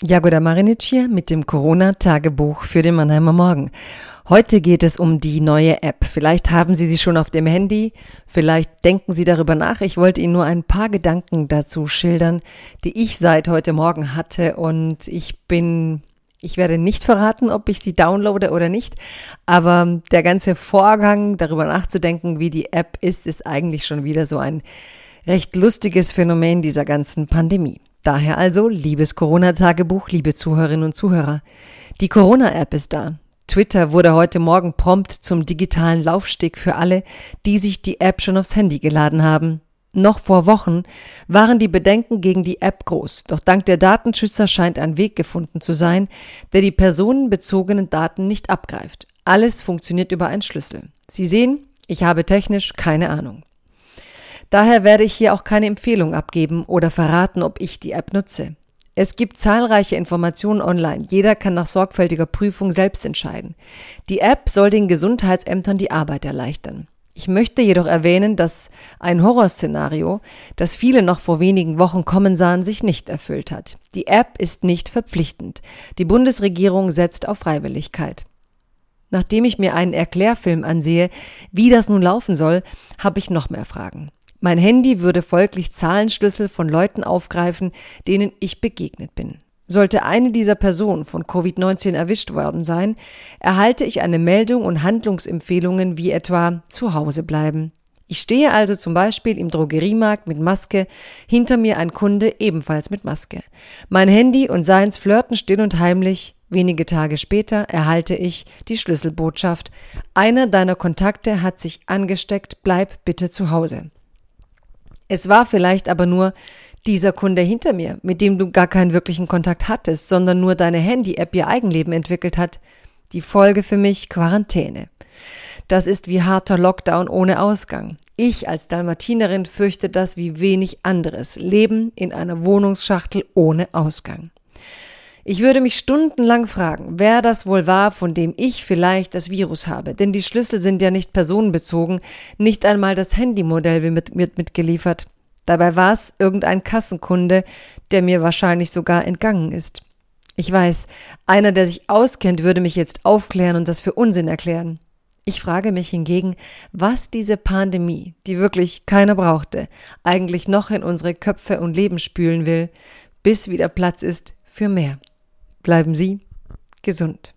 Jagoda Marinic hier mit dem Corona-Tagebuch für den Mannheimer Morgen. Heute geht es um die neue App. Vielleicht haben Sie sie schon auf dem Handy, vielleicht denken Sie darüber nach. Ich wollte Ihnen nur ein paar Gedanken dazu schildern, die ich seit heute Morgen hatte und ich bin ich werde nicht verraten, ob ich sie downloade oder nicht, aber der ganze Vorgang, darüber nachzudenken, wie die App ist, ist eigentlich schon wieder so ein recht lustiges Phänomen dieser ganzen Pandemie. Daher also, liebes Corona-Tagebuch, liebe Zuhörerinnen und Zuhörer, die Corona-App ist da. Twitter wurde heute Morgen prompt zum digitalen Laufsteg für alle, die sich die App schon aufs Handy geladen haben. Noch vor Wochen waren die Bedenken gegen die App groß, doch dank der Datenschützer scheint ein Weg gefunden zu sein, der die personenbezogenen Daten nicht abgreift. Alles funktioniert über einen Schlüssel. Sie sehen, ich habe technisch keine Ahnung. Daher werde ich hier auch keine Empfehlung abgeben oder verraten, ob ich die App nutze. Es gibt zahlreiche Informationen online. Jeder kann nach sorgfältiger Prüfung selbst entscheiden. Die App soll den Gesundheitsämtern die Arbeit erleichtern. Ich möchte jedoch erwähnen, dass ein Horrorszenario, das viele noch vor wenigen Wochen kommen sahen, sich nicht erfüllt hat. Die App ist nicht verpflichtend. Die Bundesregierung setzt auf Freiwilligkeit. Nachdem ich mir einen Erklärfilm ansehe, wie das nun laufen soll, habe ich noch mehr Fragen. Mein Handy würde folglich Zahlenschlüssel von Leuten aufgreifen, denen ich begegnet bin. Sollte eine dieser Personen von Covid-19 erwischt worden sein, erhalte ich eine Meldung und Handlungsempfehlungen wie etwa zu Hause bleiben. Ich stehe also zum Beispiel im Drogeriemarkt mit Maske, hinter mir ein Kunde ebenfalls mit Maske. Mein Handy und seins flirten still und heimlich. Wenige Tage später erhalte ich die Schlüsselbotschaft. Einer deiner Kontakte hat sich angesteckt, bleib bitte zu Hause. Es war vielleicht aber nur dieser Kunde hinter mir, mit dem du gar keinen wirklichen Kontakt hattest, sondern nur deine Handy-App ihr Eigenleben entwickelt hat. Die Folge für mich Quarantäne. Das ist wie harter Lockdown ohne Ausgang. Ich als Dalmatinerin fürchte das wie wenig anderes. Leben in einer Wohnungsschachtel ohne Ausgang. Ich würde mich stundenlang fragen, wer das wohl war, von dem ich vielleicht das Virus habe. Denn die Schlüssel sind ja nicht personenbezogen, nicht einmal das Handymodell wird mit, mitgeliefert. Dabei war es irgendein Kassenkunde, der mir wahrscheinlich sogar entgangen ist. Ich weiß, einer, der sich auskennt, würde mich jetzt aufklären und das für Unsinn erklären. Ich frage mich hingegen, was diese Pandemie, die wirklich keiner brauchte, eigentlich noch in unsere Köpfe und Leben spülen will, bis wieder Platz ist für mehr. Bleiben Sie gesund.